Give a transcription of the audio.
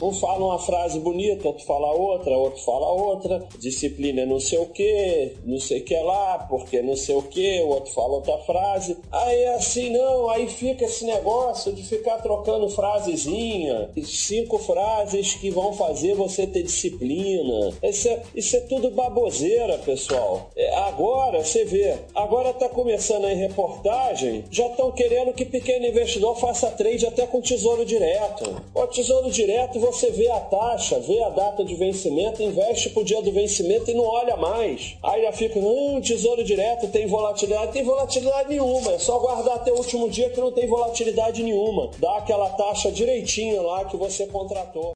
Um fala uma frase bonita, outro fala outra, outro fala outra. Disciplina é não sei o que, não sei o que lá, porque não sei o que, o outro fala outra frase. Aí é assim, não, aí fica esse negócio de ficar trocando frasezinha, cinco frases que vão fazer você ter disciplina. Isso é, isso é tudo baboseira, pessoal. É, agora, você vê, agora tá começando aí reportagem, já estão querendo que pequeno investidor faça trade até com tesouro direto. O tesouro direto, você vê a taxa, vê a data de vencimento, investe pro dia do vencimento e não olha mais. Aí já fica, hum, tesouro direto tem volatilidade. Tem volatilidade nenhuma, é só guardar até o último dia que não tem volatilidade nenhuma. Dá aquela taxa direitinho lá que você contratou.